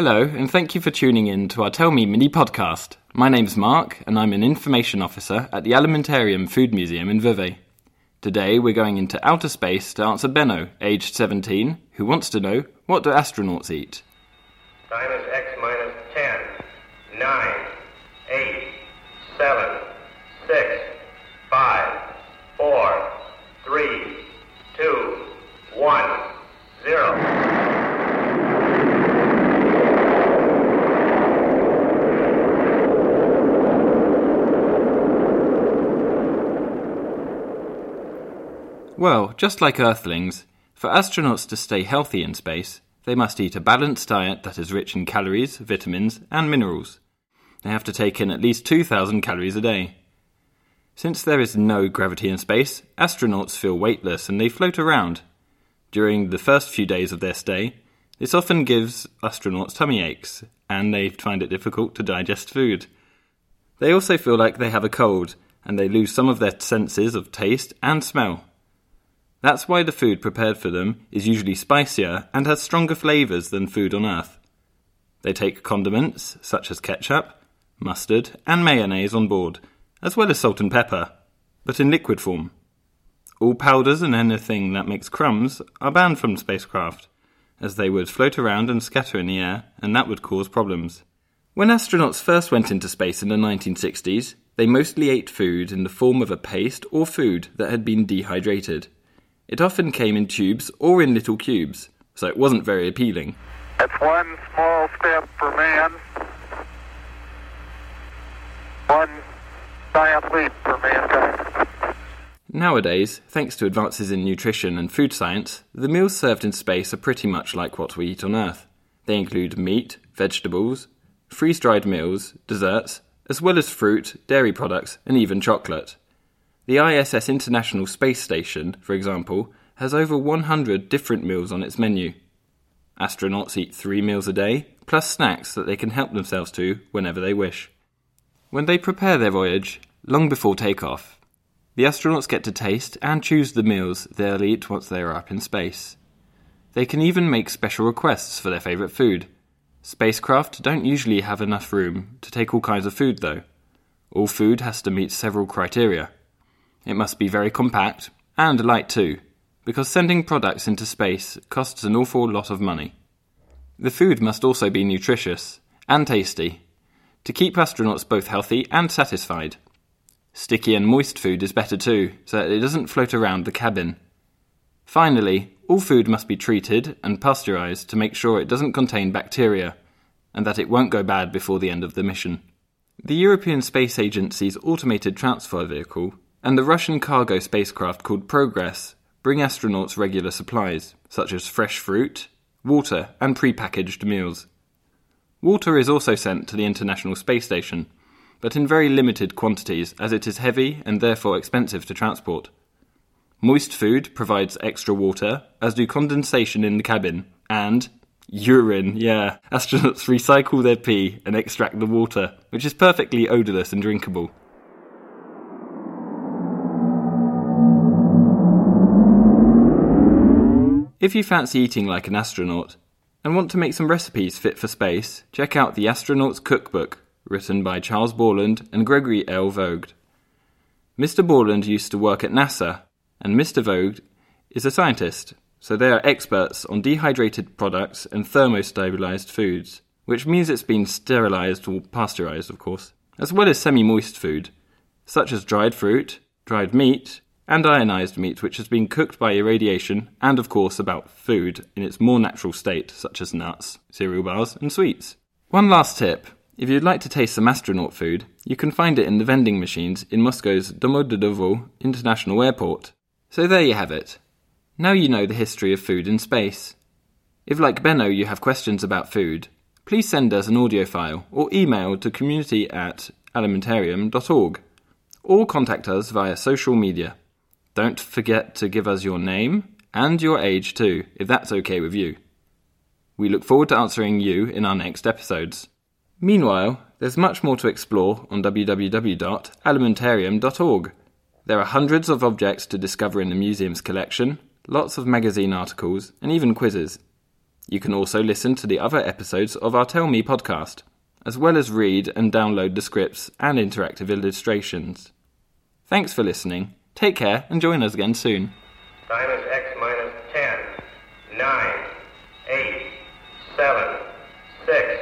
Hello, and thank you for tuning in to our Tell Me mini podcast. My name's Mark, and I'm an information officer at the Alimentarium Food Museum in Vevey. Today we're going into outer space to answer Benno, aged 17, who wants to know what do astronauts eat? Time is X minus 10, 9, 8, 7, 6, 5, 4, 3, 2, 1, 0. Well, just like Earthlings, for astronauts to stay healthy in space, they must eat a balanced diet that is rich in calories, vitamins, and minerals. They have to take in at least 2,000 calories a day. Since there is no gravity in space, astronauts feel weightless and they float around. During the first few days of their stay, this often gives astronauts tummy aches, and they find it difficult to digest food. They also feel like they have a cold, and they lose some of their senses of taste and smell. That's why the food prepared for them is usually spicier and has stronger flavours than food on Earth. They take condiments, such as ketchup, mustard, and mayonnaise on board, as well as salt and pepper, but in liquid form. All powders and anything that makes crumbs are banned from spacecraft, as they would float around and scatter in the air, and that would cause problems. When astronauts first went into space in the 1960s, they mostly ate food in the form of a paste or food that had been dehydrated. It often came in tubes or in little cubes, so it wasn't very appealing. It's one small step for man, one giant leap for mankind. Nowadays, thanks to advances in nutrition and food science, the meals served in space are pretty much like what we eat on Earth. They include meat, vegetables, freeze dried meals, desserts, as well as fruit, dairy products, and even chocolate. The ISS International Space Station, for example, has over 100 different meals on its menu. Astronauts eat three meals a day, plus snacks that they can help themselves to whenever they wish. When they prepare their voyage, long before takeoff, the astronauts get to taste and choose the meals they'll eat once they are up in space. They can even make special requests for their favourite food. Spacecraft don't usually have enough room to take all kinds of food, though. All food has to meet several criteria. It must be very compact and light too, because sending products into space costs an awful lot of money. The food must also be nutritious and tasty to keep astronauts both healthy and satisfied. Sticky and moist food is better too, so that it doesn't float around the cabin. Finally, all food must be treated and pasteurized to make sure it doesn't contain bacteria and that it won't go bad before the end of the mission. The European Space Agency's automated transfer vehicle and the Russian cargo spacecraft called Progress bring astronauts regular supplies, such as fresh fruit, water, and prepackaged meals. Water is also sent to the International Space Station, but in very limited quantities as it is heavy and therefore expensive to transport. Moist food provides extra water, as do condensation in the cabin, and urine, yeah. Astronauts recycle their pee and extract the water, which is perfectly odourless and drinkable. If you fancy eating like an astronaut and want to make some recipes fit for space, check out The Astronaut's Cookbook, written by Charles Bourland and Gregory L. Vogt. Mr. Bourland used to work at NASA, and Mr. Vogt is a scientist, so they are experts on dehydrated products and thermostabilized foods, which means it's been sterilized or pasteurized, of course, as well as semi moist food, such as dried fruit, dried meat, and ionized meat which has been cooked by irradiation, and of course about food in its more natural state, such as nuts, cereal bars, and sweets. One last tip if you'd like to taste some astronaut food, you can find it in the vending machines in Moscow's Domodedovo International Airport. So there you have it. Now you know the history of food in space. If, like Benno, you have questions about food, please send us an audio file or email to community at alimentarium.org or contact us via social media. Don't forget to give us your name and your age too, if that's okay with you. We look forward to answering you in our next episodes. Meanwhile, there's much more to explore on www.alimentarium.org. There are hundreds of objects to discover in the museum's collection, lots of magazine articles, and even quizzes. You can also listen to the other episodes of our Tell Me podcast, as well as read and download the scripts and interactive illustrations. Thanks for listening. Take care and join us again soon. Time is X minus 10, 9, 8, 7, 6.